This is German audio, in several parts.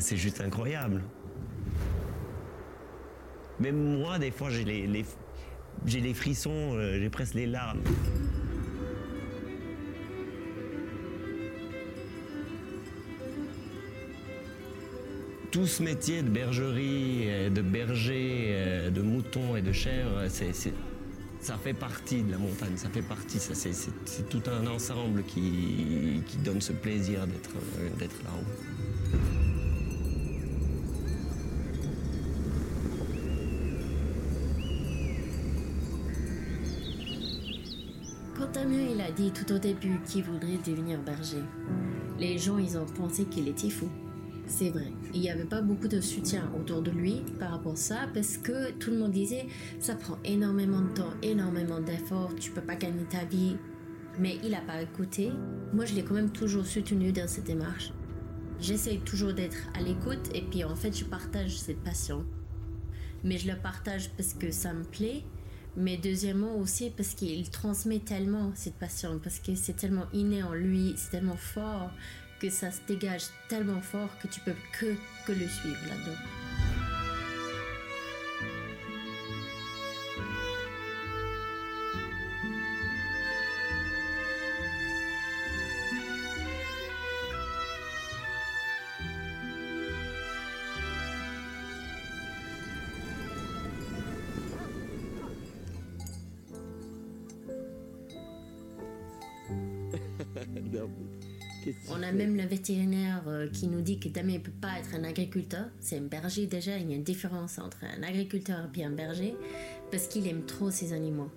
C'est juste incroyable. Même moi, des fois, j'ai les, j'ai les frissons, euh, j'ai presque les larmes. Tout ce métier de bergerie, euh, de berger, euh, de mouton et de chèvre, ça fait partie de la montagne, ça fait partie, c'est, tout un ensemble qui, donne ce plaisir d'être là-haut. Damien il a dit tout au début qu'il voudrait devenir berger, les gens ils ont pensé qu'il était fou. C'est vrai, il n'y avait pas beaucoup de soutien autour de lui par rapport à ça parce que tout le monde disait ça prend énormément de temps, énormément d'efforts, tu peux pas gagner ta vie. Mais il n'a pas écouté. Moi je l'ai quand même toujours soutenu dans cette démarche. J'essaye toujours d'être à l'écoute et puis en fait je partage cette passion mais je le partage parce que ça me plaît. Mais deuxièmement aussi parce qu'il transmet tellement cette passion, parce que c'est tellement inné en lui, c'est tellement fort que ça se dégage tellement fort que tu peux que, que le suivre là-dedans. On a même le vétérinaire euh, qui nous dit que Damien ne peut pas être un agriculteur. C'est un berger déjà. Il y a une différence entre un agriculteur et un berger parce qu'il aime trop ses animaux.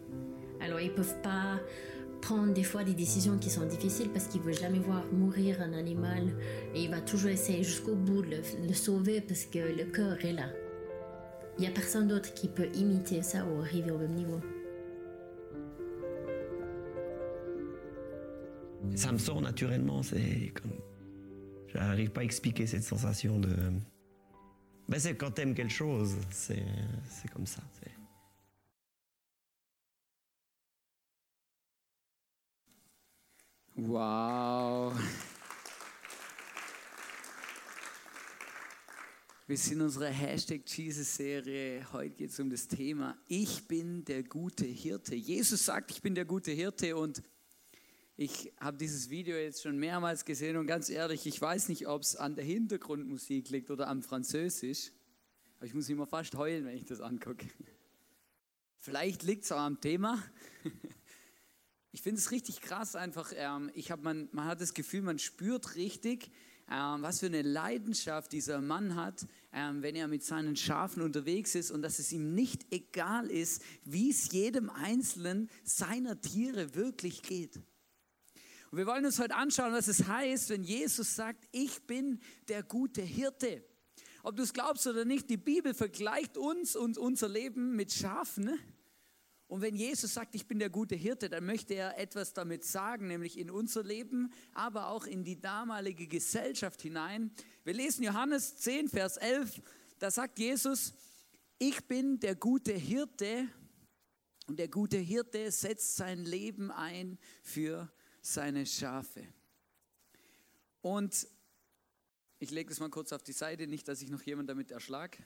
Alors ils peuvent pas prendre des fois des décisions qui sont difficiles parce qu'il veut jamais voir mourir un animal et il va toujours essayer jusqu'au bout de le, le sauver parce que le cœur est là. Il y a personne d'autre qui peut imiter ça ou arriver au même niveau. Ça me sort naturellement, c'est comme. J'arrive pas à expliquer cette sensation de. Ben c'est quand t'aimes quelque chose, c'est comme ça. Wow. Wir sind in unserer Hashtag Jesus-Serie. Heute geht es um das Thema Ich bin der gute Hirte. Jesus sagt, ich bin der gute Hirte und ich habe dieses Video jetzt schon mehrmals gesehen und ganz ehrlich, ich weiß nicht, ob es an der Hintergrundmusik liegt oder am Französisch. Aber ich muss immer fast heulen, wenn ich das angucke. Vielleicht liegt es auch am Thema. Ich finde es richtig krass einfach. Ähm, ich hab, man, man hat das Gefühl, man spürt richtig, ähm, was für eine Leidenschaft dieser Mann hat, ähm, wenn er mit seinen Schafen unterwegs ist und dass es ihm nicht egal ist, wie es jedem Einzelnen seiner Tiere wirklich geht. Und wir wollen uns heute anschauen, was es heißt, wenn Jesus sagt, ich bin der gute Hirte. Ob du es glaubst oder nicht, die Bibel vergleicht uns und unser Leben mit Schafen. Ne? Und wenn Jesus sagt, ich bin der gute Hirte, dann möchte er etwas damit sagen, nämlich in unser Leben, aber auch in die damalige Gesellschaft hinein. Wir lesen Johannes 10, Vers 11, da sagt Jesus, ich bin der gute Hirte und der gute Hirte setzt sein Leben ein für seine Schafe. Und ich lege das mal kurz auf die Seite, nicht, dass ich noch jemand damit erschlag.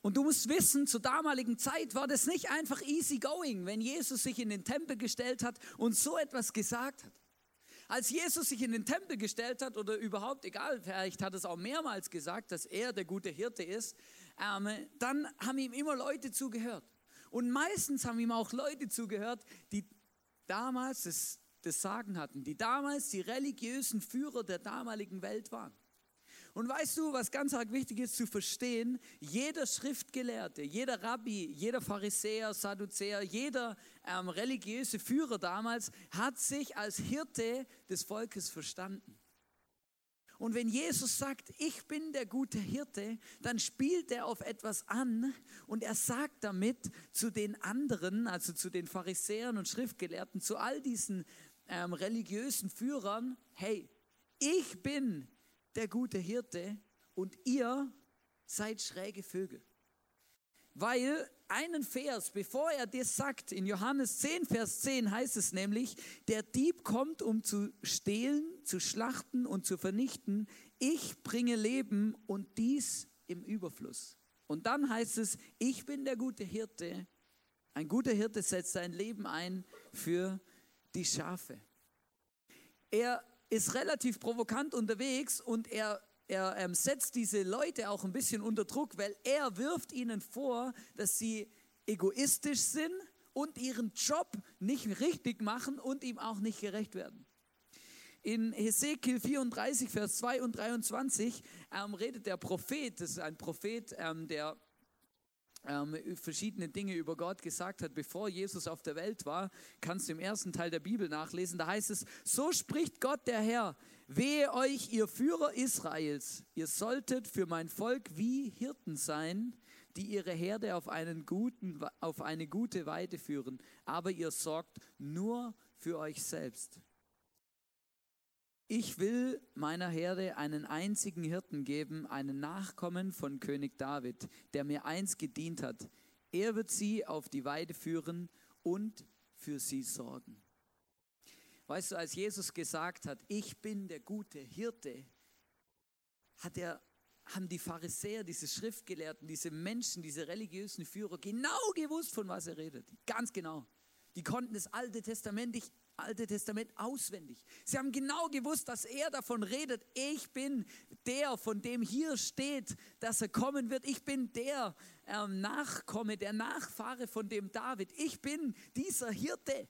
Und du musst wissen, zur damaligen Zeit war das nicht einfach easy going, wenn Jesus sich in den Tempel gestellt hat und so etwas gesagt hat. Als Jesus sich in den Tempel gestellt hat oder überhaupt, egal, vielleicht hat es auch mehrmals gesagt, dass er der gute Hirte ist, ähm, dann haben ihm immer Leute zugehört. Und meistens haben ihm auch Leute zugehört, die damals das, das Sagen hatten, die damals die religiösen Führer der damaligen Welt waren. Und weißt du, was ganz arg wichtig ist zu verstehen? Jeder Schriftgelehrte, jeder Rabbi, jeder Pharisäer, Sadduzäer, jeder ähm, religiöse Führer damals hat sich als Hirte des Volkes verstanden. Und wenn Jesus sagt, ich bin der gute Hirte, dann spielt er auf etwas an und er sagt damit zu den anderen, also zu den Pharisäern und Schriftgelehrten, zu all diesen ähm, religiösen Führern, hey, ich bin der gute Hirte und ihr seid schräge Vögel. Weil einen Vers, bevor er das sagt, in Johannes 10, Vers 10 heißt es nämlich, der Dieb kommt, um zu stehlen, zu schlachten und zu vernichten. Ich bringe Leben und dies im Überfluss. Und dann heißt es, ich bin der gute Hirte. Ein guter Hirte setzt sein Leben ein für die Schafe. Er ist relativ provokant unterwegs und er er ähm, setzt diese Leute auch ein bisschen unter Druck, weil er wirft ihnen vor, dass sie egoistisch sind und ihren Job nicht richtig machen und ihm auch nicht gerecht werden. In Hesekiel 34, Vers 2 und 23 ähm, redet der Prophet, das ist ein Prophet, ähm, der ähm, verschiedene Dinge über Gott gesagt hat, bevor Jesus auf der Welt war, kannst du im ersten Teil der Bibel nachlesen. Da heißt es, so spricht Gott der Herr, wehe euch, ihr Führer Israels, ihr solltet für mein Volk wie Hirten sein, die ihre Herde auf, einen guten, auf eine gute Weide führen, aber ihr sorgt nur für euch selbst. Ich will meiner Herde einen einzigen Hirten geben, einen Nachkommen von König David, der mir einst gedient hat. Er wird sie auf die Weide führen und für sie sorgen. Weißt du, als Jesus gesagt hat, ich bin der gute Hirte, hat er, haben die Pharisäer, diese Schriftgelehrten, diese Menschen, diese religiösen Führer genau gewusst, von was er redet. Ganz genau. Die konnten das Alte Testament Alte Testament auswendig. Sie haben genau gewusst, dass er davon redet, ich bin der, von dem hier steht, dass er kommen wird. Ich bin der ähm, Nachkomme, der Nachfahre von dem David. Ich bin dieser Hirte.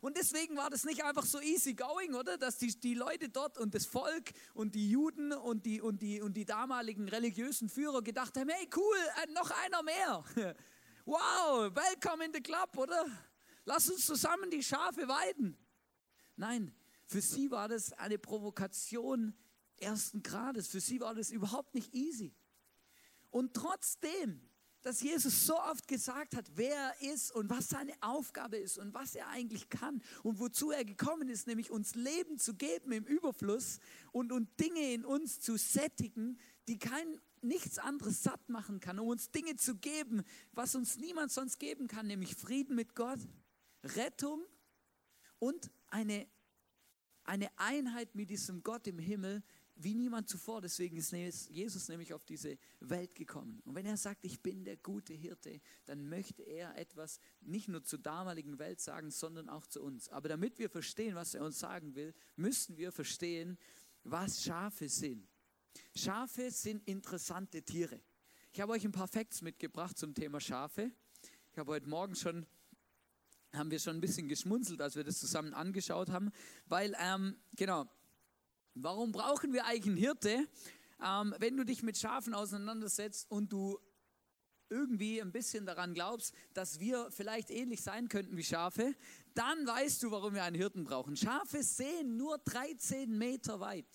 Und deswegen war das nicht einfach so easy going, oder? Dass die, die Leute dort und das Volk und die Juden und die, und, die, und die damaligen religiösen Führer gedacht haben, hey cool, äh, noch einer mehr. Wow, welcome in the club, oder? Lass uns zusammen die Schafe weiden. Nein, für sie war das eine Provokation ersten Grades. Für sie war das überhaupt nicht easy. Und trotzdem, dass Jesus so oft gesagt hat, wer er ist und was seine Aufgabe ist und was er eigentlich kann und wozu er gekommen ist, nämlich uns Leben zu geben im Überfluss und, und Dinge in uns zu sättigen, die kein nichts anderes satt machen kann, um uns Dinge zu geben, was uns niemand sonst geben kann, nämlich Frieden mit Gott, Rettung und eine, eine Einheit mit diesem Gott im Himmel wie niemand zuvor. Deswegen ist Jesus nämlich auf diese Welt gekommen. Und wenn er sagt, ich bin der gute Hirte, dann möchte er etwas nicht nur zur damaligen Welt sagen, sondern auch zu uns. Aber damit wir verstehen, was er uns sagen will, müssen wir verstehen, was Schafe sind. Schafe sind interessante Tiere. Ich habe euch ein paar Facts mitgebracht zum Thema Schafe. Ich habe heute Morgen schon haben wir schon ein bisschen geschmunzelt, als wir das zusammen angeschaut haben, weil, ähm, genau, warum brauchen wir eigentlich einen Hirte? Ähm, wenn du dich mit Schafen auseinandersetzt und du irgendwie ein bisschen daran glaubst, dass wir vielleicht ähnlich sein könnten wie Schafe, dann weißt du, warum wir einen Hirten brauchen. Schafe sehen nur 13 Meter weit.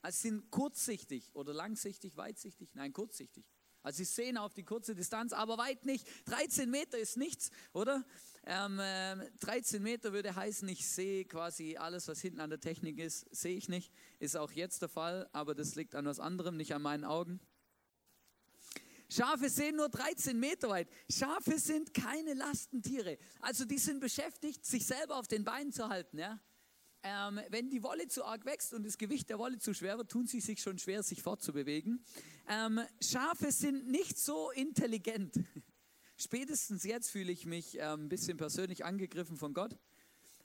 Also sind kurzsichtig oder langsichtig, weitsichtig? Nein, kurzsichtig. Also sie sehen auf die kurze Distanz, aber weit nicht. 13 Meter ist nichts, oder? Ähm, äh, 13 Meter würde heißen, ich sehe quasi alles, was hinten an der Technik ist, sehe ich nicht. Ist auch jetzt der Fall, aber das liegt an was anderem, nicht an meinen Augen. Schafe sehen nur 13 Meter weit. Schafe sind keine Lastentiere. Also die sind beschäftigt, sich selber auf den Beinen zu halten. Ja? Ähm, wenn die Wolle zu arg wächst und das Gewicht der Wolle zu schwer wird, tun sie sich schon schwer, sich fortzubewegen. Ähm, Schafe sind nicht so intelligent. Spätestens jetzt fühle ich mich ähm, ein bisschen persönlich angegriffen von Gott.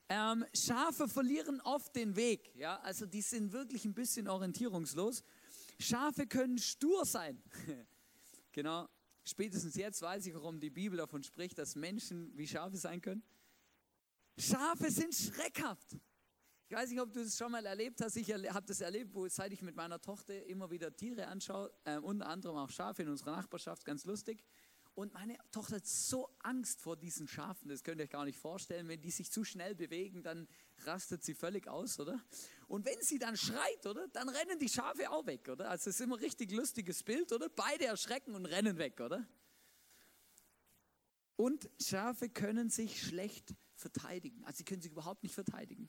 Ähm, Schafe verlieren oft den Weg, ja, also die sind wirklich ein bisschen orientierungslos. Schafe können stur sein. genau, spätestens jetzt weiß ich, warum die Bibel davon spricht, dass Menschen wie Schafe sein können. Schafe sind schreckhaft. Ich weiß nicht, ob du das schon mal erlebt hast. Ich habe das erlebt, wo seit ich mit meiner Tochter immer wieder Tiere anschaue, äh, unter anderem auch Schafe in unserer Nachbarschaft, ganz lustig. Und meine Tochter hat so Angst vor diesen Schafen, das könnt ihr euch gar nicht vorstellen. Wenn die sich zu schnell bewegen, dann rastet sie völlig aus, oder? Und wenn sie dann schreit, oder? Dann rennen die Schafe auch weg, oder? Also es ist immer ein richtig lustiges Bild, oder? Beide erschrecken und rennen weg, oder? Und Schafe können sich schlecht verteidigen. Also sie können sich überhaupt nicht verteidigen.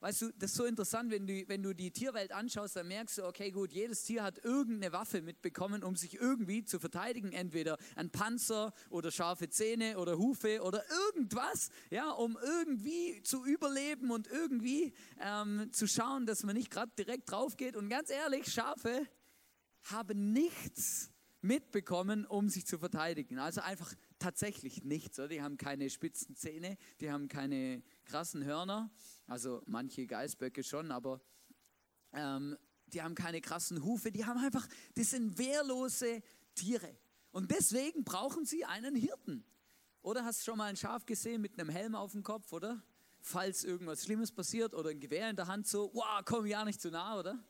Weißt du, das ist so interessant, wenn du, wenn du die Tierwelt anschaust, dann merkst du, okay, gut, jedes Tier hat irgendeine Waffe mitbekommen, um sich irgendwie zu verteidigen. Entweder ein Panzer oder scharfe Zähne oder Hufe oder irgendwas, ja, um irgendwie zu überleben und irgendwie ähm, zu schauen, dass man nicht gerade direkt drauf geht. Und ganz ehrlich, Schafe haben nichts mitbekommen, um sich zu verteidigen. Also einfach tatsächlich nichts. Oder? Die haben keine spitzen Zähne, die haben keine krassen Hörner, also manche Geißböcke schon, aber ähm, die haben keine krassen Hufe, die haben einfach, das sind wehrlose Tiere. Und deswegen brauchen sie einen Hirten. Oder hast du schon mal ein Schaf gesehen mit einem Helm auf dem Kopf, oder? Falls irgendwas Schlimmes passiert oder ein Gewehr in der Hand, so, wow, komm ja nicht zu nah, oder?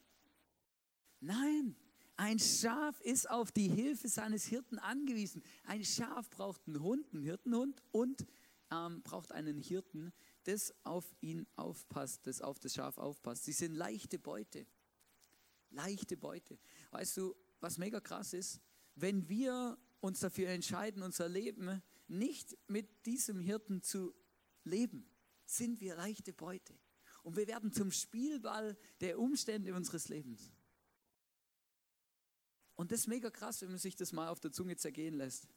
Nein, ein Schaf ist auf die Hilfe seines Hirten angewiesen. Ein Schaf braucht einen Hund, einen Hirtenhund und ähm, braucht einen Hirten, das auf ihn aufpasst, das auf das Schaf aufpasst. Sie sind leichte Beute. Leichte Beute. Weißt du, was mega krass ist? Wenn wir uns dafür entscheiden, unser Leben nicht mit diesem Hirten zu leben, sind wir leichte Beute. Und wir werden zum Spielball der Umstände unseres Lebens. Und das ist mega krass, wenn man sich das mal auf der Zunge zergehen lässt.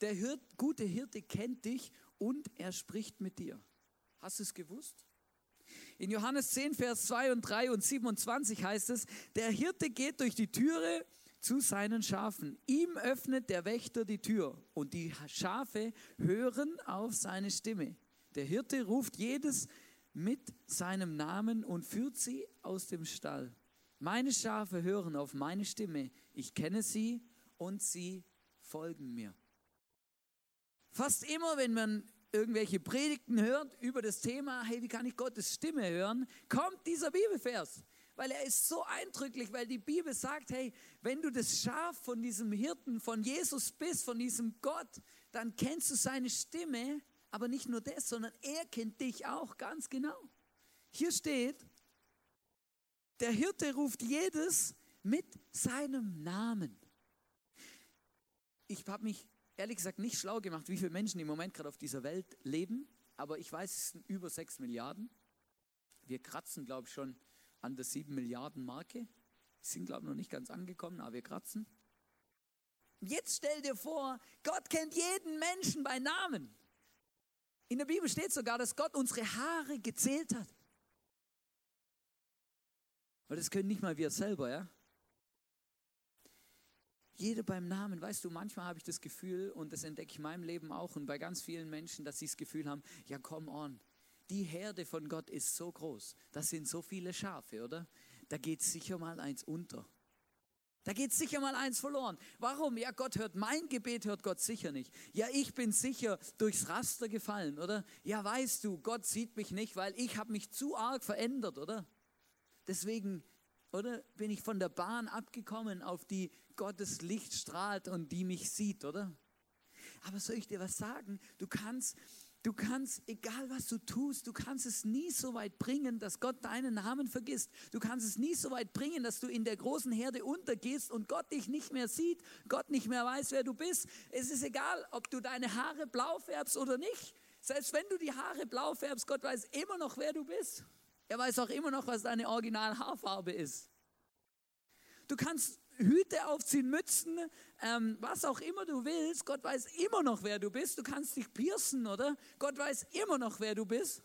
Der Hirt, gute Hirte kennt dich und er spricht mit dir. Hast du es gewusst? In Johannes 10, Vers 2 und 3 und 27 heißt es, der Hirte geht durch die Türe zu seinen Schafen. Ihm öffnet der Wächter die Tür und die Schafe hören auf seine Stimme. Der Hirte ruft jedes mit seinem Namen und führt sie aus dem Stall. Meine Schafe hören auf meine Stimme. Ich kenne sie und sie folgen mir. Fast immer, wenn man irgendwelche Predigten hört über das Thema, hey, wie kann ich Gottes Stimme hören, kommt dieser Bibelvers. Weil er ist so eindrücklich, weil die Bibel sagt, hey, wenn du das Schaf von diesem Hirten, von Jesus bist, von diesem Gott, dann kennst du seine Stimme, aber nicht nur das, sondern er kennt dich auch ganz genau. Hier steht, der Hirte ruft jedes mit seinem Namen. Ich habe mich ehrlich gesagt nicht schlau gemacht, wie viele Menschen im Moment gerade auf dieser Welt leben, aber ich weiß, es sind über sechs Milliarden. Wir kratzen, glaube ich, schon an der sieben Milliarden Marke. Sind, glaube ich, noch nicht ganz angekommen, aber wir kratzen. Jetzt stell dir vor, Gott kennt jeden Menschen bei Namen. In der Bibel steht sogar, dass Gott unsere Haare gezählt hat. Weil das können nicht mal wir selber, ja? Jeder beim Namen, weißt du, manchmal habe ich das Gefühl, und das entdecke ich in meinem Leben auch und bei ganz vielen Menschen, dass sie das Gefühl haben, ja, come on, die Herde von Gott ist so groß, das sind so viele Schafe, oder? Da geht sicher mal eins unter. Da geht sicher mal eins verloren. Warum? Ja, Gott hört mein Gebet, hört Gott sicher nicht. Ja, ich bin sicher durchs Raster gefallen, oder? Ja, weißt du, Gott sieht mich nicht, weil ich habe mich zu arg verändert, oder? Deswegen, oder, bin ich von der Bahn abgekommen, auf die Gottes Licht strahlt und die mich sieht, oder? Aber soll ich dir was sagen? Du kannst, du kannst, egal was du tust, du kannst es nie so weit bringen, dass Gott deinen Namen vergisst. Du kannst es nie so weit bringen, dass du in der großen Herde untergehst und Gott dich nicht mehr sieht, Gott nicht mehr weiß, wer du bist. Es ist egal, ob du deine Haare blau färbst oder nicht. Selbst wenn du die Haare blau färbst, Gott weiß immer noch, wer du bist. Er weiß auch immer noch, was deine original Haarfarbe ist. Du kannst Hüte aufziehen, Mützen, ähm, was auch immer du willst. Gott weiß immer noch, wer du bist. Du kannst dich piercen, oder? Gott weiß immer noch, wer du bist.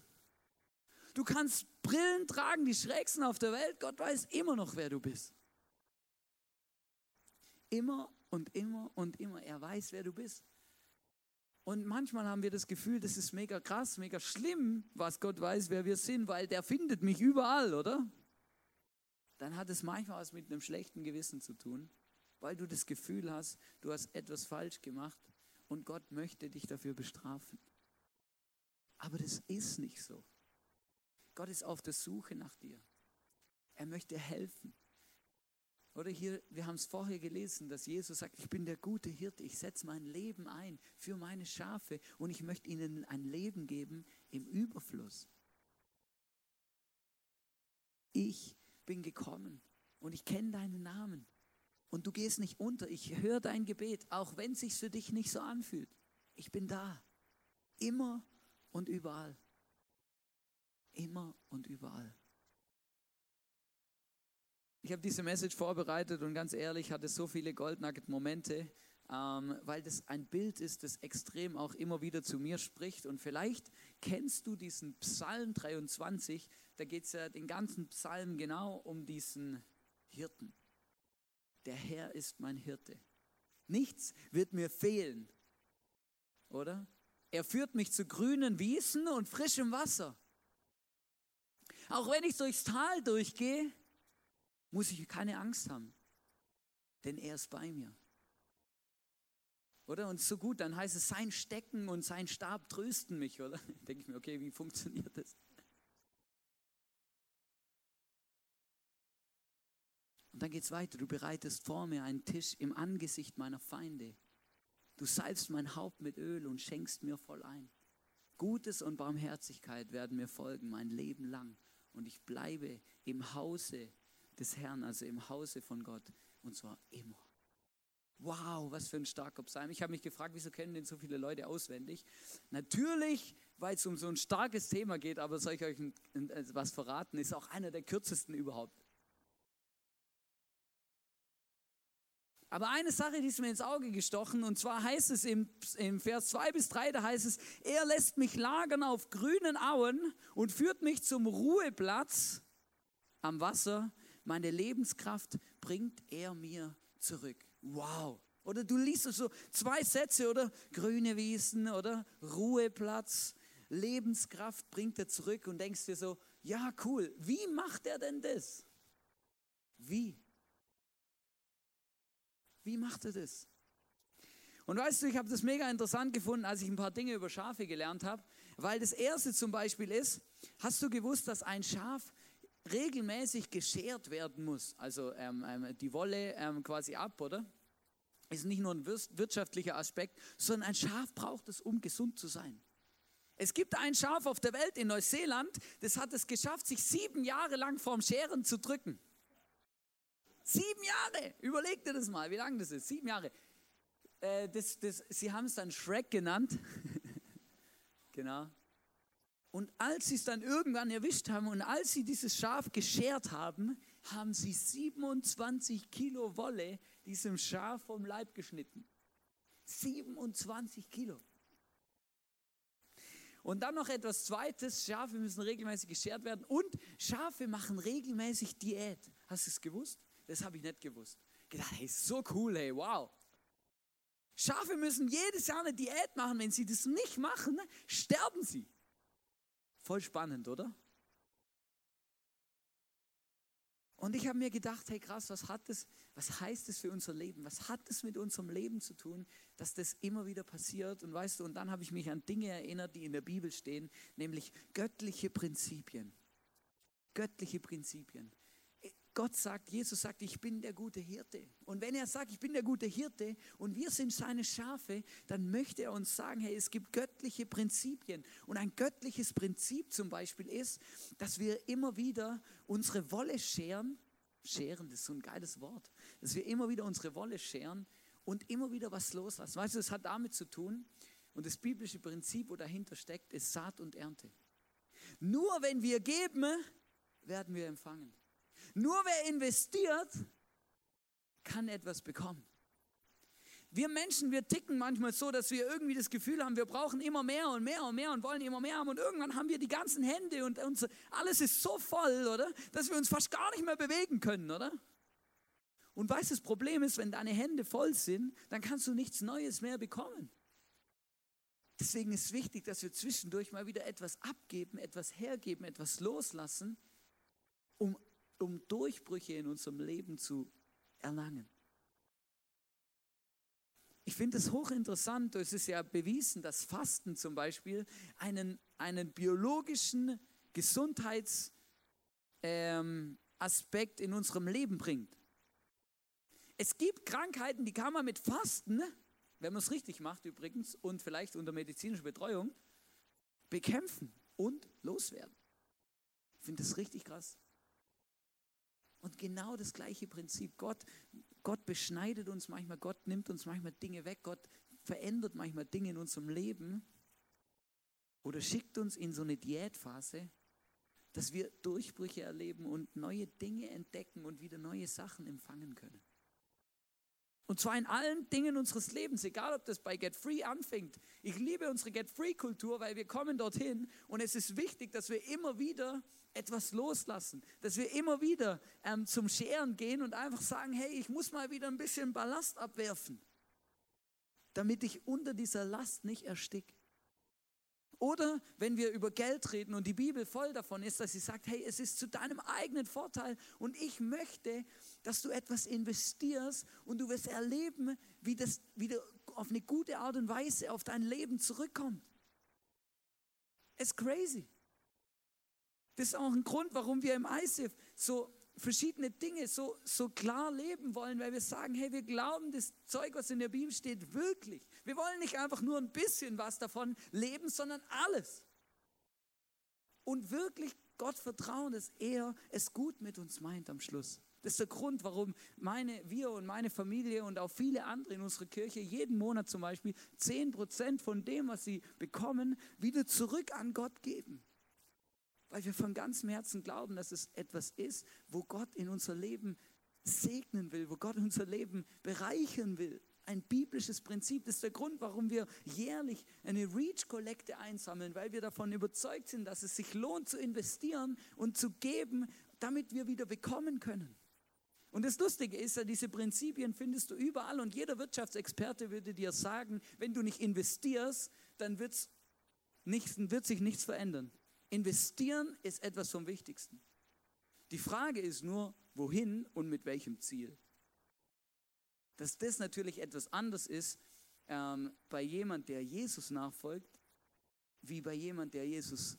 Du kannst Brillen tragen, die schrägsten auf der Welt. Gott weiß immer noch, wer du bist. Immer und immer und immer. Er weiß, wer du bist. Und manchmal haben wir das Gefühl, das ist mega krass, mega schlimm, was Gott weiß, wer wir sind, weil der findet mich überall, oder? Dann hat es manchmal was mit einem schlechten Gewissen zu tun, weil du das Gefühl hast, du hast etwas falsch gemacht und Gott möchte dich dafür bestrafen. Aber das ist nicht so. Gott ist auf der Suche nach dir. Er möchte helfen. Oder hier, wir haben es vorher gelesen, dass Jesus sagt, ich bin der gute Hirte, ich setze mein Leben ein für meine Schafe und ich möchte ihnen ein Leben geben im Überfluss. Ich bin gekommen und ich kenne deinen Namen und du gehst nicht unter. Ich höre dein Gebet, auch wenn es sich für dich nicht so anfühlt. Ich bin da, immer und überall. Immer und überall. Ich habe diese Message vorbereitet und ganz ehrlich hatte so viele Goldnugget-Momente, ähm, weil das ein Bild ist, das extrem auch immer wieder zu mir spricht. Und vielleicht kennst du diesen Psalm 23, da geht es ja den ganzen Psalm genau um diesen Hirten. Der Herr ist mein Hirte. Nichts wird mir fehlen, oder? Er führt mich zu grünen Wiesen und frischem Wasser. Auch wenn ich durchs Tal durchgehe, muss ich keine Angst haben, denn er ist bei mir. Oder? Und so gut, dann heißt es, sein Stecken und sein Stab trösten mich, oder? Denke ich mir, okay, wie funktioniert das? Und dann geht es weiter. Du bereitest vor mir einen Tisch im Angesicht meiner Feinde. Du salbst mein Haupt mit Öl und schenkst mir voll ein. Gutes und Barmherzigkeit werden mir folgen mein Leben lang. Und ich bleibe im Hause des Herrn, also im Hause von Gott, und zwar immer. Wow, was für ein starker Psalm. Ich habe mich gefragt, wieso kennen den so viele Leute auswendig? Natürlich, weil es um so ein starkes Thema geht, aber soll ich euch ein, was verraten, ist auch einer der kürzesten überhaupt. Aber eine Sache, die ist mir ins Auge gestochen, und zwar heißt es im, im Vers 2 bis 3, da heißt es, er lässt mich lagern auf grünen Auen und führt mich zum Ruheplatz am Wasser meine Lebenskraft bringt er mir zurück. Wow. Oder du liest so zwei Sätze, oder? Grüne Wiesen, oder? Ruheplatz, Lebenskraft bringt er zurück und denkst dir so, ja, cool. Wie macht er denn das? Wie? Wie macht er das? Und weißt du, ich habe das mega interessant gefunden, als ich ein paar Dinge über Schafe gelernt habe, weil das erste zum Beispiel ist, hast du gewusst, dass ein Schaf regelmäßig geschert werden muss, also ähm, ähm, die Wolle ähm, quasi ab, oder? Ist nicht nur ein wirtschaftlicher Aspekt, sondern ein Schaf braucht es, um gesund zu sein. Es gibt ein Schaf auf der Welt in Neuseeland, das hat es geschafft, sich sieben Jahre lang vorm Scheren zu drücken. Sieben Jahre! Überleg dir das mal, wie lange das ist. Sieben Jahre. Äh, das, das, sie haben es dann Shrek genannt. genau. Und als sie es dann irgendwann erwischt haben und als sie dieses Schaf geschert haben, haben sie 27 Kilo Wolle diesem Schaf vom Leib geschnitten. 27 Kilo. Und dann noch etwas Zweites, Schafe müssen regelmäßig geschert werden und Schafe machen regelmäßig Diät. Hast du es gewusst? Das habe ich nicht gewusst. Gedacht, hey, so cool, hey, wow. Schafe müssen jedes Jahr eine Diät machen. Wenn sie das nicht machen, sterben sie. Voll spannend, oder? Und ich habe mir gedacht, hey krass, was hat das, was heißt das für unser Leben? Was hat das mit unserem Leben zu tun, dass das immer wieder passiert? Und weißt du, und dann habe ich mich an Dinge erinnert, die in der Bibel stehen, nämlich göttliche Prinzipien. Göttliche Prinzipien. Gott sagt, Jesus sagt, ich bin der gute Hirte. Und wenn er sagt, ich bin der gute Hirte und wir sind seine Schafe, dann möchte er uns sagen, hey, es gibt göttliche Prinzipien. Und ein göttliches Prinzip zum Beispiel ist, dass wir immer wieder unsere Wolle scheren. Scheren, das ist so ein geiles Wort. Dass wir immer wieder unsere Wolle scheren und immer wieder was loslassen. Weißt du, es hat damit zu tun, und das biblische Prinzip, wo dahinter steckt, ist Saat und Ernte. Nur wenn wir geben, werden wir empfangen. Nur wer investiert, kann etwas bekommen. Wir Menschen, wir ticken manchmal so, dass wir irgendwie das Gefühl haben, wir brauchen immer mehr und mehr und mehr und wollen immer mehr haben und irgendwann haben wir die ganzen Hände und unser, alles ist so voll, oder? Dass wir uns fast gar nicht mehr bewegen können, oder? Und weißt du, das Problem ist, wenn deine Hände voll sind, dann kannst du nichts Neues mehr bekommen. Deswegen ist wichtig, dass wir zwischendurch mal wieder etwas abgeben, etwas hergeben, etwas loslassen, um um Durchbrüche in unserem Leben zu erlangen. Ich finde es hochinteressant, es ist ja bewiesen, dass Fasten zum Beispiel einen, einen biologischen Gesundheitsaspekt ähm, in unserem Leben bringt. Es gibt Krankheiten, die kann man mit Fasten, wenn man es richtig macht übrigens, und vielleicht unter medizinischer Betreuung, bekämpfen und loswerden. Ich finde das richtig krass. Und genau das gleiche Prinzip. Gott, Gott beschneidet uns manchmal, Gott nimmt uns manchmal Dinge weg, Gott verändert manchmal Dinge in unserem Leben oder schickt uns in so eine Diätphase, dass wir Durchbrüche erleben und neue Dinge entdecken und wieder neue Sachen empfangen können. Und zwar in allen Dingen unseres Lebens, egal ob das bei Get Free anfängt. Ich liebe unsere Get Free Kultur, weil wir kommen dorthin und es ist wichtig, dass wir immer wieder etwas loslassen, dass wir immer wieder ähm, zum Scheren gehen und einfach sagen, hey, ich muss mal wieder ein bisschen Ballast abwerfen, damit ich unter dieser Last nicht ersticke. Oder wenn wir über Geld reden und die Bibel voll davon ist, dass sie sagt, hey, es ist zu deinem eigenen Vorteil und ich möchte, dass du etwas investierst und du wirst erleben, wie das wieder auf eine gute Art und Weise auf dein Leben zurückkommt. Es ist crazy. Das ist auch ein Grund, warum wir im ICF so verschiedene Dinge so, so klar leben wollen, weil wir sagen, hey, wir glauben das Zeug, was in der Bibel steht, wirklich. Wir wollen nicht einfach nur ein bisschen was davon leben, sondern alles. Und wirklich Gott vertrauen, dass er es gut mit uns meint am Schluss. Das ist der Grund, warum meine, wir und meine Familie und auch viele andere in unserer Kirche jeden Monat zum Beispiel 10% von dem, was sie bekommen, wieder zurück an Gott geben. Weil wir von ganzem Herzen glauben, dass es etwas ist, wo Gott in unser Leben segnen will, wo Gott unser Leben bereichern will. Ein biblisches Prinzip. Das ist der Grund, warum wir jährlich eine Reach-Kollekte einsammeln, weil wir davon überzeugt sind, dass es sich lohnt zu investieren und zu geben, damit wir wieder bekommen können. Und das Lustige ist ja, diese Prinzipien findest du überall und jeder Wirtschaftsexperte würde dir sagen, wenn du nicht investierst, dann wird's nicht, wird sich nichts verändern. Investieren ist etwas vom Wichtigsten. Die Frage ist nur, wohin und mit welchem Ziel. Dass das natürlich etwas anders ist ähm, bei jemand, der Jesus nachfolgt, wie bei jemand, der Jesus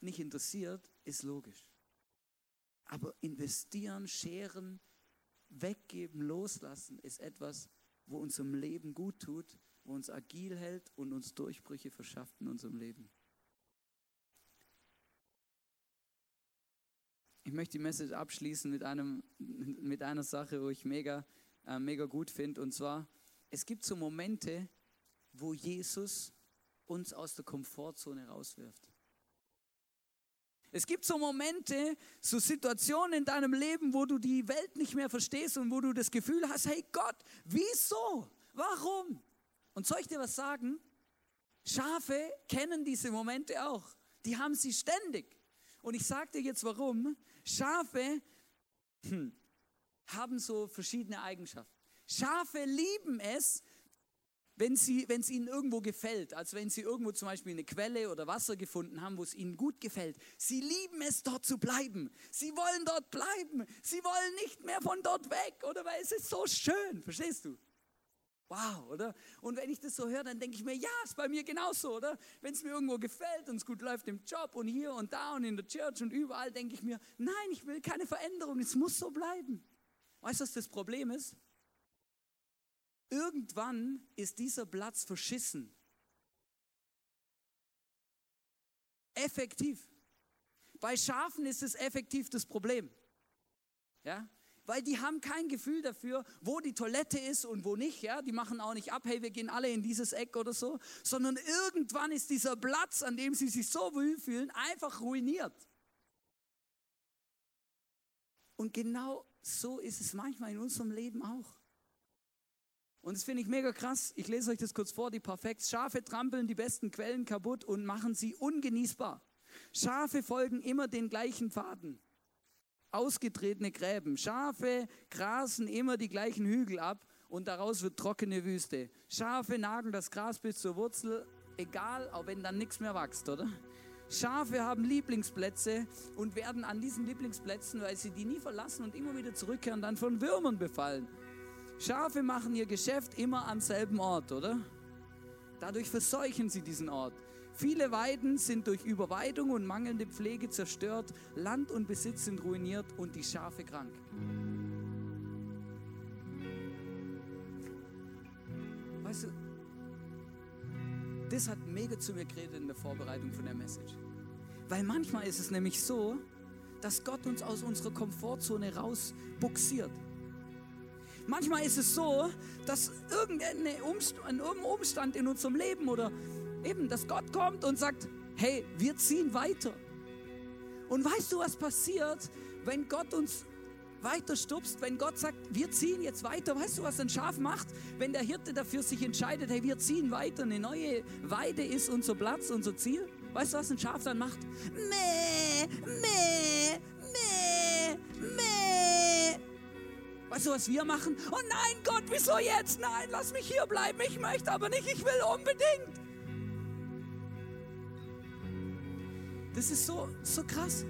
nicht interessiert, ist logisch. Aber investieren, scheren, weggeben, loslassen ist etwas, wo unserem Leben gut tut, wo uns agil hält und uns Durchbrüche verschafft in unserem Leben. Ich möchte die Message abschließen mit, einem, mit einer Sache, wo ich mega, äh, mega gut finde. Und zwar, es gibt so Momente, wo Jesus uns aus der Komfortzone rauswirft. Es gibt so Momente, so Situationen in deinem Leben, wo du die Welt nicht mehr verstehst und wo du das Gefühl hast, hey Gott, wieso? Warum? Und soll ich dir was sagen? Schafe kennen diese Momente auch. Die haben sie ständig. Und ich sage dir jetzt warum. Schafe hm, haben so verschiedene Eigenschaften. Schafe lieben es, wenn, sie, es ihnen irgendwo gefällt, als wenn sie irgendwo zum Beispiel eine Quelle oder Wasser gefunden haben, wo es ihnen gut gefällt. Sie lieben es, dort zu bleiben. Sie wollen dort bleiben. Sie wollen nicht mehr von dort weg, oder? Weil es ist so schön, verstehst du? Wow, oder? Und wenn ich das so höre, dann denke ich mir, ja, ist bei mir genauso, oder? Wenn es mir irgendwo gefällt und es gut läuft im Job und hier und da und in der Church und überall, denke ich mir, nein, ich will keine Veränderung, es muss so bleiben. Weißt du, was das Problem ist? Irgendwann ist dieser Platz verschissen. Effektiv. Bei Schafen ist es effektiv das Problem. Ja? Weil die haben kein Gefühl dafür, wo die Toilette ist und wo nicht. Ja, die machen auch nicht ab, hey, wir gehen alle in dieses Eck oder so, sondern irgendwann ist dieser Platz, an dem sie sich so wohl fühlen, einfach ruiniert. Und genau so ist es manchmal in unserem Leben auch. Und das finde ich mega krass. Ich lese euch das kurz vor, die Perfekts. Schafe trampeln die besten Quellen kaputt und machen sie ungenießbar. Schafe folgen immer den gleichen Pfaden ausgetretene Gräben. Schafe grasen immer die gleichen Hügel ab und daraus wird trockene Wüste. Schafe nagen das Gras bis zur Wurzel, egal, auch wenn dann nichts mehr wächst, oder? Schafe haben Lieblingsplätze und werden an diesen Lieblingsplätzen, weil sie die nie verlassen und immer wieder zurückkehren, dann von Würmern befallen. Schafe machen ihr Geschäft immer am selben Ort, oder? Dadurch verseuchen sie diesen Ort. Viele Weiden sind durch Überweidung und mangelnde Pflege zerstört, Land und Besitz sind ruiniert und die Schafe krank. Weißt du, das hat mega zu mir geredet in der Vorbereitung von der Message. Weil manchmal ist es nämlich so, dass Gott uns aus unserer Komfortzone rausbuxiert. Manchmal ist es so, dass irgendein Umstand in unserem Leben oder eben, dass Gott kommt und sagt, hey, wir ziehen weiter. Und weißt du, was passiert, wenn Gott uns weiter stupst, wenn Gott sagt, wir ziehen jetzt weiter. Weißt du, was ein Schaf macht? Wenn der Hirte dafür sich entscheidet, hey, wir ziehen weiter, eine neue Weide ist unser Platz, unser Ziel. Weißt du, was ein Schaf dann macht? Mäh, mäh, mäh, mäh. Weißt du, was wir machen? Oh nein, Gott, wieso jetzt? Nein, lass mich hier bleiben. Ich möchte aber nicht, ich will unbedingt. Das ist so, so krass.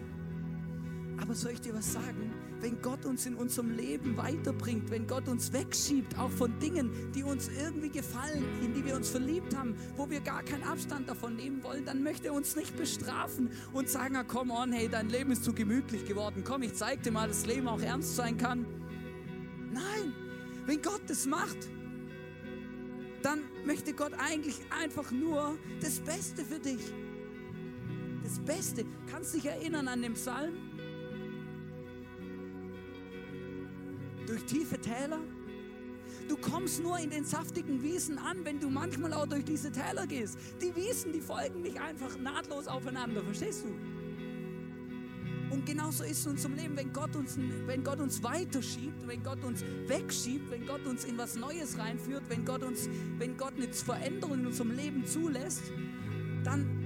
Aber soll ich dir was sagen? wenn Gott uns in unserem Leben weiterbringt, wenn Gott uns wegschiebt, auch von Dingen, die uns irgendwie gefallen, in die wir uns verliebt haben, wo wir gar keinen Abstand davon nehmen wollen, dann möchte er uns nicht bestrafen und sagen, ah, komm on, hey, dein Leben ist zu gemütlich geworden, komm, ich zeig dir mal, dass das Leben auch ernst sein kann. Nein, wenn Gott das macht, dann möchte Gott eigentlich einfach nur das Beste für dich. Das Beste. Kannst du dich erinnern an den Psalm? durch tiefe Täler. Du kommst nur in den saftigen Wiesen an, wenn du manchmal auch durch diese Täler gehst. Die Wiesen, die folgen nicht einfach nahtlos aufeinander, verstehst du? Und genauso ist es in unserem Leben, wenn Gott uns, wenn Gott uns weiterschiebt, wenn Gott uns wegschiebt, wenn Gott uns in was Neues reinführt, wenn Gott uns, wenn Gott eine Veränderung in unserem Leben zulässt, dann,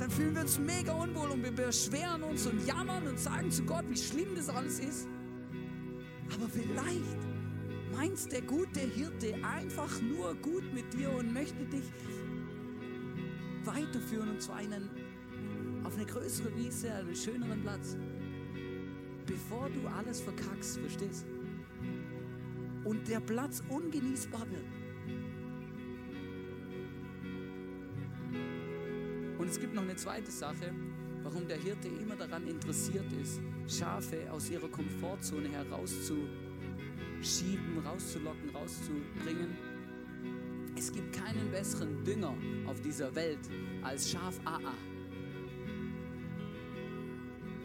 dann fühlen wir uns mega unwohl und wir beschweren uns und jammern und sagen zu Gott, wie schlimm das alles ist. Aber vielleicht meinst der gute Hirte einfach nur gut mit dir und möchte dich weiterführen und zwar einen, auf eine größere Wiese, einen schöneren Platz. Bevor du alles verkackst, verstehst? Und der Platz ungenießbar wird. Und es gibt noch eine zweite Sache, warum der Hirte immer daran interessiert ist, Schafe aus ihrer Komfortzone herauszuschieben, rauszulocken, rauszubringen. Es gibt keinen besseren Dünger auf dieser Welt als Schaf AA.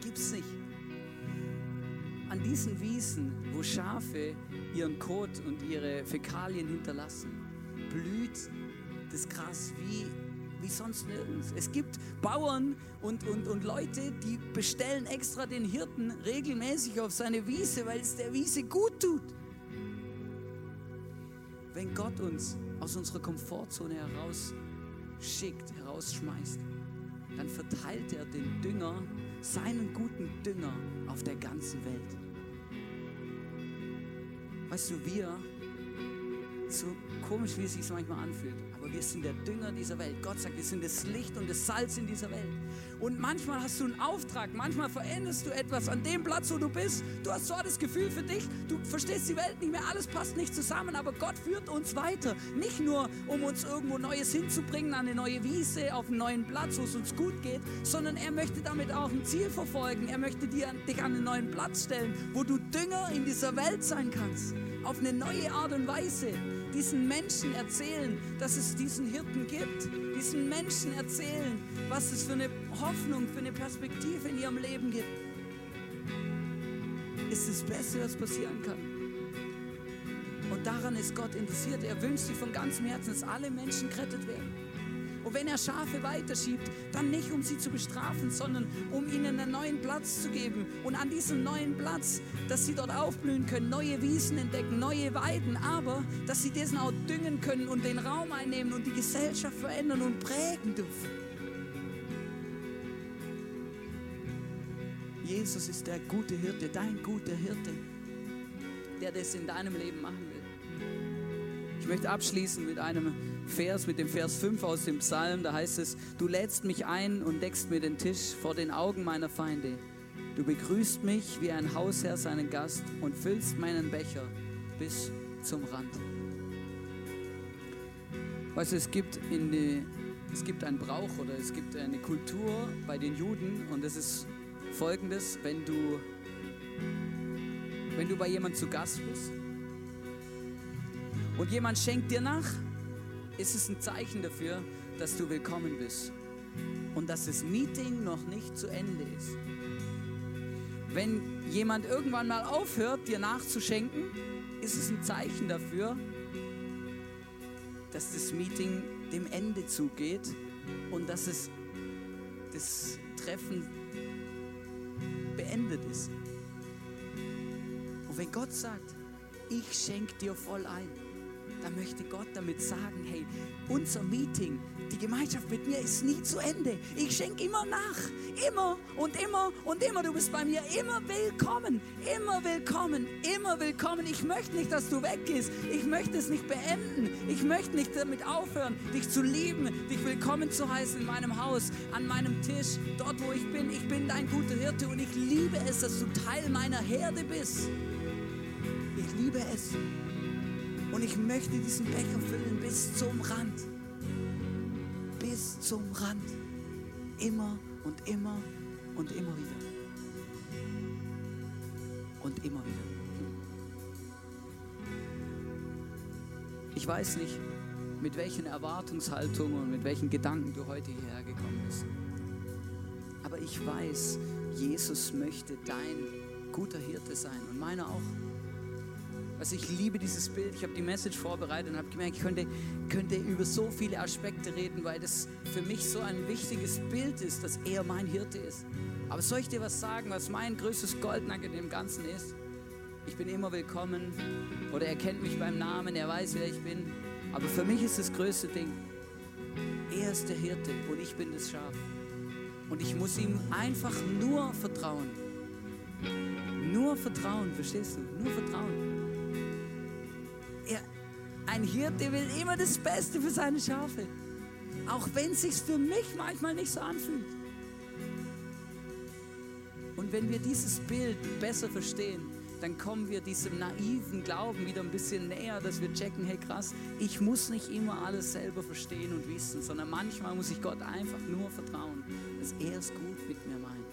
Gibt's nicht. An diesen Wiesen, wo Schafe ihren Kot und ihre Fäkalien hinterlassen, blüht das Gras wie wie sonst nirgends. Es gibt Bauern und, und, und Leute, die bestellen extra den Hirten regelmäßig auf seine Wiese, weil es der Wiese gut tut. Wenn Gott uns aus unserer Komfortzone herausschickt, herausschmeißt, dann verteilt er den Dünger, seinen guten Dünger auf der ganzen Welt. Weißt du, wir, so komisch wie es sich manchmal anfühlt, aber wir sind der Dünger dieser Welt. Gott sagt, wir sind das Licht und das Salz in dieser Welt. Und manchmal hast du einen Auftrag, manchmal veränderst du etwas an dem Platz, wo du bist. Du hast zwar das Gefühl für dich, du verstehst die Welt nicht mehr, alles passt nicht zusammen, aber Gott führt uns weiter. Nicht nur, um uns irgendwo Neues hinzubringen, an eine neue Wiese, auf einen neuen Platz, wo es uns gut geht, sondern er möchte damit auch ein Ziel verfolgen. Er möchte dir, dich an einen neuen Platz stellen, wo du Dünger in dieser Welt sein kannst. Auf eine neue Art und Weise diesen Menschen erzählen, dass es diesen Hirten gibt, diesen Menschen erzählen, was es für eine Hoffnung, für eine Perspektive in ihrem Leben gibt, ist das Beste, was passieren kann. Und daran ist Gott interessiert. Er wünscht sich von ganzem Herzen, dass alle Menschen gerettet werden. Und wenn er Schafe weiterschiebt, dann nicht um sie zu bestrafen, sondern um ihnen einen neuen Platz zu geben. Und an diesem neuen Platz, dass sie dort aufblühen können, neue Wiesen entdecken, neue Weiden, aber dass sie diesen auch düngen können und den Raum einnehmen und die Gesellschaft verändern und prägen dürfen. Jesus ist der gute Hirte, dein guter Hirte, der das in deinem Leben machen will. Ich möchte abschließen mit einem Vers, mit dem Vers 5 aus dem Psalm, da heißt es, du lädst mich ein und deckst mir den Tisch vor den Augen meiner Feinde. Du begrüßt mich wie ein Hausherr seinen Gast und füllst meinen Becher bis zum Rand. Weißt du, es gibt in die, es gibt einen Brauch oder es gibt eine Kultur bei den Juden und das ist folgendes, wenn du, wenn du bei jemand zu Gast bist und jemand schenkt dir nach, ist es ein Zeichen dafür, dass du willkommen bist und dass das Meeting noch nicht zu Ende ist. Wenn jemand irgendwann mal aufhört, dir nachzuschenken, ist es ein Zeichen dafür, dass das Meeting dem Ende zugeht und dass es das Treffen beendet ist. Und wenn Gott sagt, ich schenke dir voll ein, dann möchte Gott damit sagen, hey, unser Meeting, die Gemeinschaft mit mir ist nie zu Ende. Ich schenke immer nach, immer und immer und immer. Du bist bei mir immer willkommen, immer willkommen, immer willkommen. Ich möchte nicht, dass du weggehst. Ich möchte es nicht beenden. Ich möchte nicht damit aufhören, dich zu lieben, dich willkommen zu heißen in meinem Haus, an meinem Tisch, dort, wo ich bin. Ich bin dein guter Hirte und ich liebe es, dass du Teil meiner Herde bist. Ich liebe es. Und ich möchte diesen Becher füllen bis zum Rand. Bis zum Rand. Immer und immer und immer wieder. Und immer wieder. Ich weiß nicht, mit welchen Erwartungshaltungen und mit welchen Gedanken du heute hierher gekommen bist. Aber ich weiß, Jesus möchte dein guter Hirte sein und meiner auch. Also ich liebe dieses Bild. Ich habe die Message vorbereitet und habe gemerkt, ich könnte, könnte über so viele Aspekte reden, weil das für mich so ein wichtiges Bild ist, dass er mein Hirte ist. Aber soll ich dir was sagen, was mein größtes Goldnugget dem Ganzen ist? Ich bin immer willkommen oder er kennt mich beim Namen, er weiß, wer ich bin. Aber für mich ist das größte Ding, er ist der Hirte und ich bin das Schaf. Und ich muss ihm einfach nur vertrauen. Nur vertrauen, verstehst du? Nur vertrauen. Ein Hirte will immer das Beste für seine Schafe. Auch wenn es sich für mich manchmal nicht so anfühlt. Und wenn wir dieses Bild besser verstehen, dann kommen wir diesem naiven Glauben wieder ein bisschen näher, dass wir checken, hey krass, ich muss nicht immer alles selber verstehen und wissen, sondern manchmal muss ich Gott einfach nur vertrauen, dass er es gut mit mir meint.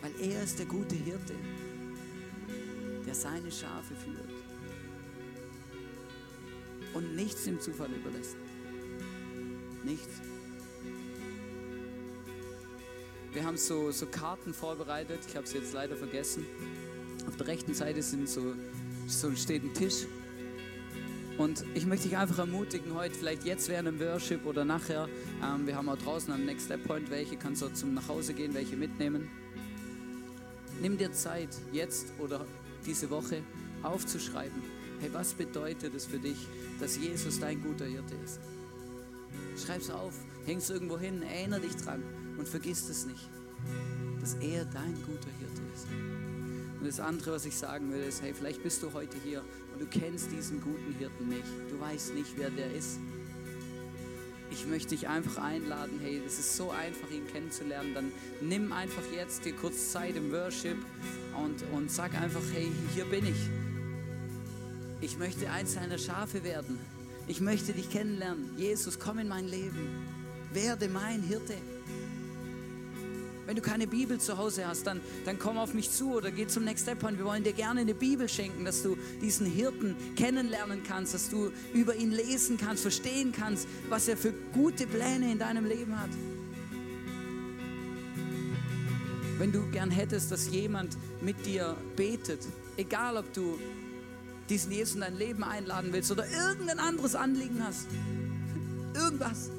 Weil er ist der gute Hirte, der seine Schafe führt und nichts dem Zufall überlässt. Nichts. Wir haben so, so Karten vorbereitet, ich habe sie jetzt leider vergessen. Auf der rechten Seite sind so, so steht ein Tisch. Und ich möchte dich einfach ermutigen, heute, vielleicht jetzt während dem Worship oder nachher, ähm, wir haben auch draußen am Next Step Point welche, kannst du zum nach Hause gehen, welche mitnehmen. Nimm dir Zeit, jetzt oder diese Woche aufzuschreiben, hey, was bedeutet es für dich, dass Jesus dein guter Hirte ist. Schreib's auf, häng's irgendwo hin, erinnere dich dran und vergiss es nicht, dass er dein guter Hirte ist. Und das andere, was ich sagen will, ist, hey, vielleicht bist du heute hier und du kennst diesen guten Hirten nicht. Du weißt nicht, wer der ist. Ich möchte dich einfach einladen, hey, es ist so einfach, ihn kennenzulernen. Dann nimm einfach jetzt dir kurz Zeit im Worship und, und sag einfach, hey, hier bin ich ich möchte eins deiner Schafe werden. Ich möchte dich kennenlernen. Jesus, komm in mein Leben. Werde mein Hirte. Wenn du keine Bibel zu Hause hast, dann, dann komm auf mich zu oder geh zum Next Step Point. Wir wollen dir gerne eine Bibel schenken, dass du diesen Hirten kennenlernen kannst, dass du über ihn lesen kannst, verstehen kannst, was er für gute Pläne in deinem Leben hat. Wenn du gern hättest, dass jemand mit dir betet, egal ob du diesen Jesus in dein Leben einladen willst oder irgendein anderes Anliegen hast, irgendwas,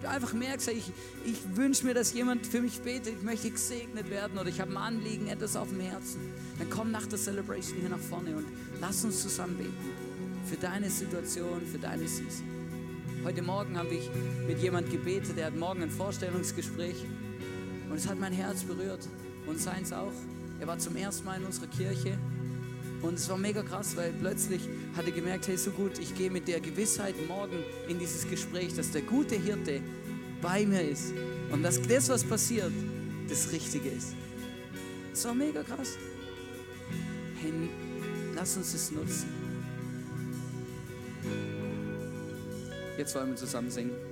du einfach merkst, ich, ich wünsche mir, dass jemand für mich betet, ich möchte gesegnet werden oder ich habe ein Anliegen, etwas auf dem Herzen, dann komm nach der Celebration hier nach vorne und lass uns zusammen beten. Für deine Situation, für deine Season. Heute Morgen habe ich mit jemand gebetet, der hat morgen ein Vorstellungsgespräch und es hat mein Herz berührt und seins auch. Er war zum ersten Mal in unserer Kirche und es war mega krass, weil plötzlich hat er gemerkt, hey, so gut, ich gehe mit der Gewissheit morgen in dieses Gespräch, dass der gute Hirte bei mir ist und dass das, was passiert, das Richtige ist. Es war mega krass. Hey, lass uns es nutzen. Jetzt wollen wir zusammen singen.